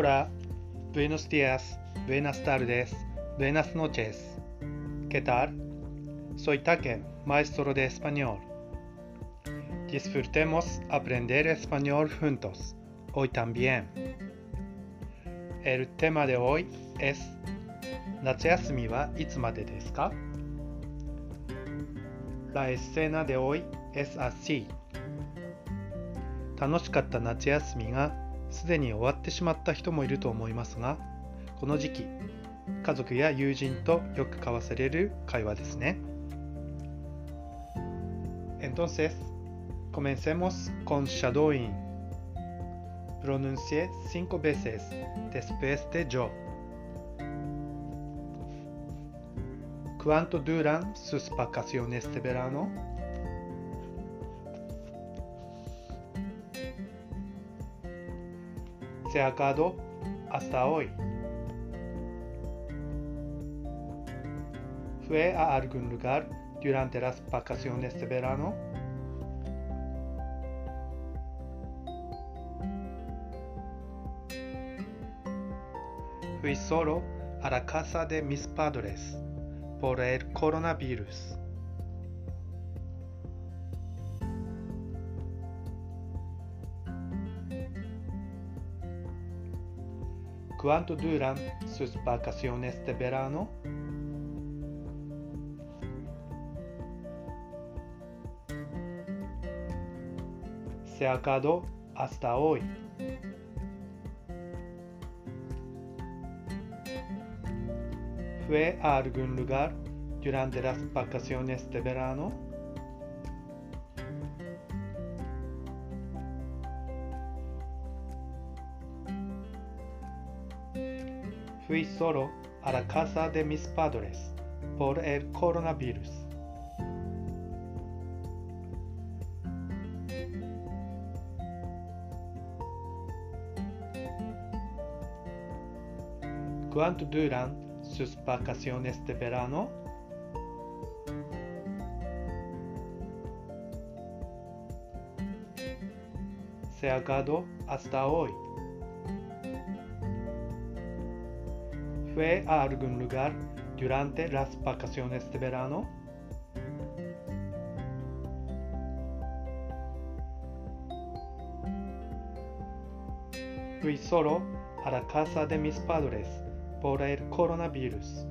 Hola, buenos días, buenas tardes, buenas noches. ¿Qué tal? Soy Take, maestro de español. Disfrutemos aprender español juntos, hoy también. El tema de hoy es 夏休みはいつまでですか La escena de hoy es así. 楽しかった夏休みがすでに終わってしまった人もいると思いますが、この時期、家族や友人とよく交わされる会話ですね。Entonces, comencemos con shadowing. Pronuncie cinco veces después de yo. ¿Cuánto duran sus vacaciones de verano? Se ha acabado hasta hoy. ¿Fue a algún lugar durante las vacaciones de verano? Fui solo a la casa de mis padres por el coronavirus. ¿Cuánto duran sus vacaciones de verano? Se acabado hasta hoy. ¿Fue a algún lugar durante las vacaciones de verano? Fui solo a la casa de mis padres por el coronavirus. ¿Cuánto duran sus vacaciones de verano? Se ha acabado hasta hoy. ¿Fue a algún lugar durante las vacaciones de verano? Fui solo a la casa de mis padres por el coronavirus.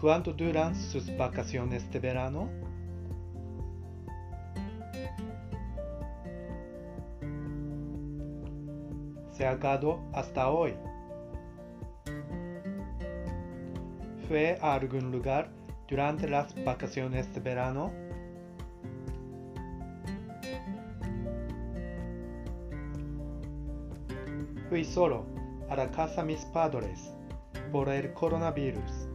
¿Cuánto duran sus vacaciones de verano? Hasta hoy. ¿Fue a algún lugar durante las vacaciones de verano? Fui solo a la casa mis padres por el coronavirus.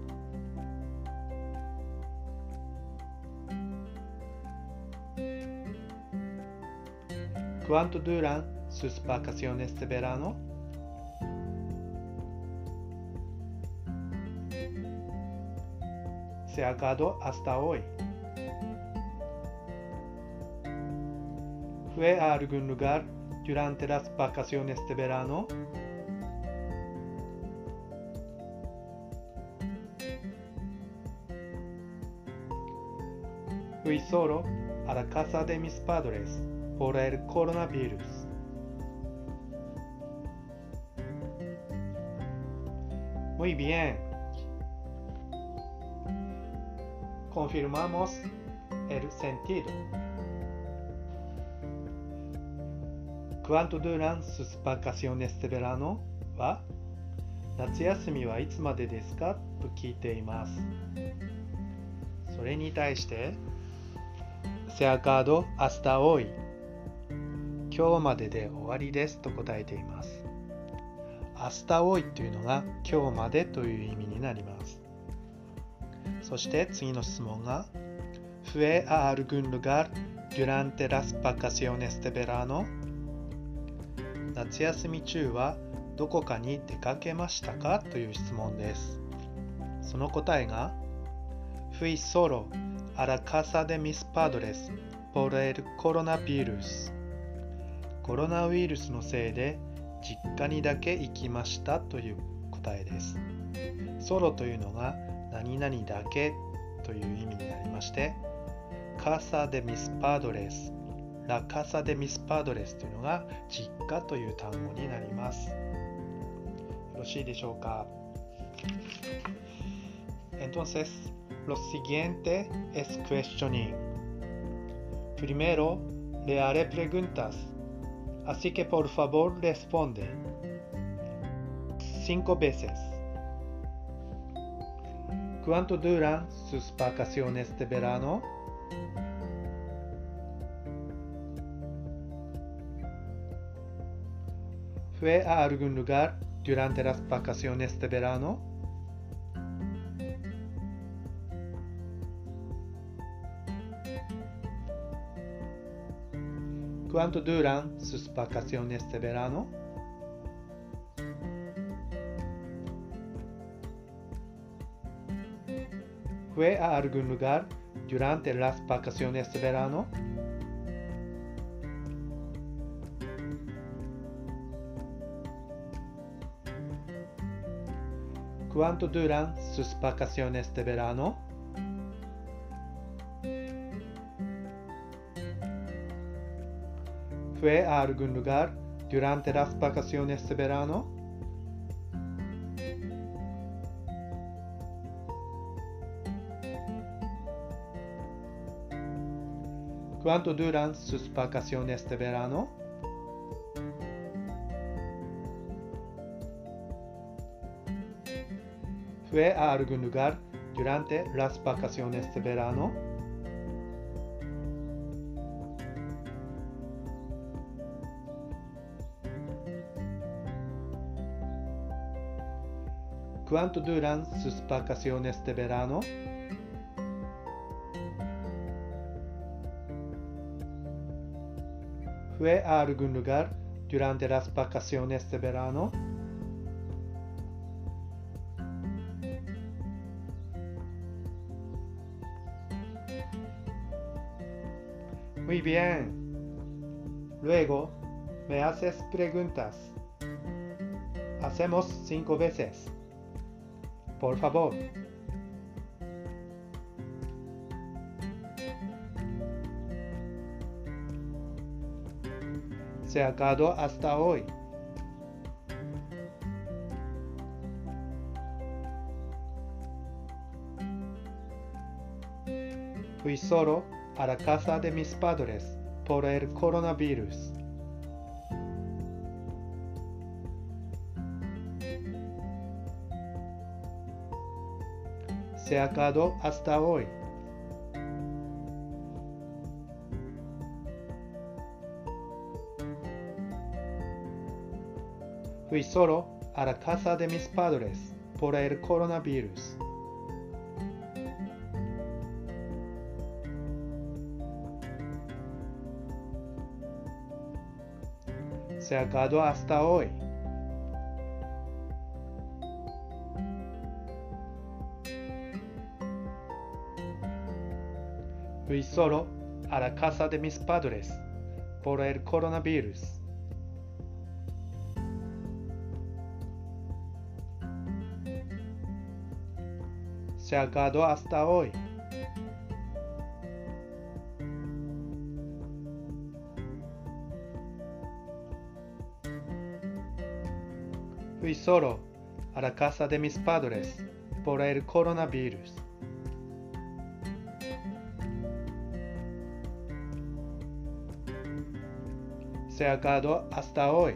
¿Cuánto duran sus vacaciones de verano? Se ha acabado hasta hoy. ¿Fue a algún lugar durante las vacaciones de verano? Fui solo a la casa de mis padres por el coronavirus. Muy bien. Confirmamos el sentido. ¿Cuánto duran sus vacaciones de verano? は夏休みはいつまでですかと聞いています。それに対して、Se ha acabado hasta hoy 今日までで終わりですと答えています。Hasta hoy というのが今日までという意味になります。そして次の質問が Fue a algún lugar durante las vacaciones de verano? 夏休み中はどこかに出かけましたかという質問です。その答えが Fui solo a la casa de mis padres por el coronavirus コロナウイルスのせいで実家にだけ行きましたという答えです。ソロというのが何々だけという意味になりましてカサデミスパードレスラカサデミスパードレスというのが実家という単語になります。よろしいでしょうか？Entonces, lo siguiente es questioning. Primero, le haré preguntas, así que por favor responde. Cinco veces. ¿Cuánto duran sus vacaciones de verano? ¿Fue a algún lugar durante las vacaciones de verano? ¿Cuánto duran sus vacaciones de verano? ¿Fue a algún lugar durante las vacaciones de verano? ¿Cuánto duran sus vacaciones de verano? ¿Fue a algún lugar durante las vacaciones de verano? ¿Cuánto duran sus vacaciones de verano? ¿Fue a algún lugar durante las vacaciones de verano? ¿Cuánto duran sus vacaciones de verano? ¿Fue a algún lugar durante las vacaciones de verano? Muy bien. Luego, me haces preguntas. Hacemos cinco veces. Por favor. Se acabado hasta hoy. Fui solo a la casa de mis padres por el coronavirus. Se acabado hasta hoy. Fui solo a la casa de mis padres por el coronavirus. Se acabado hasta hoy. Fui solo a la casa de mis padres por el coronavirus. Se acabado hasta hoy. Fui solo a la casa de mis padres por el coronavirus. Se ha acabado hasta hoy.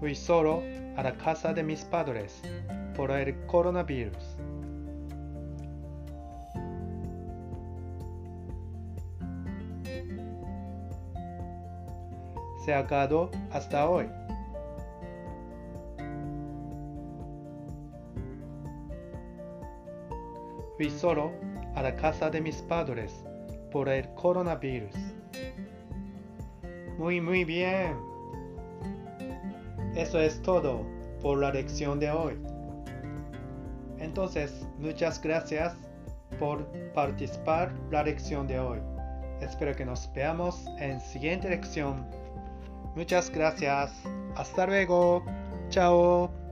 Fui solo a la casa de mis padres por el coronavirus. Se ha acabado hasta hoy. Fui solo a la casa de mis padres por el coronavirus. Muy, muy bien. Eso es todo por la lección de hoy. Entonces, muchas gracias por participar la lección de hoy. Espero que nos veamos en siguiente lección. Muchas gracias. Hasta luego. Chao.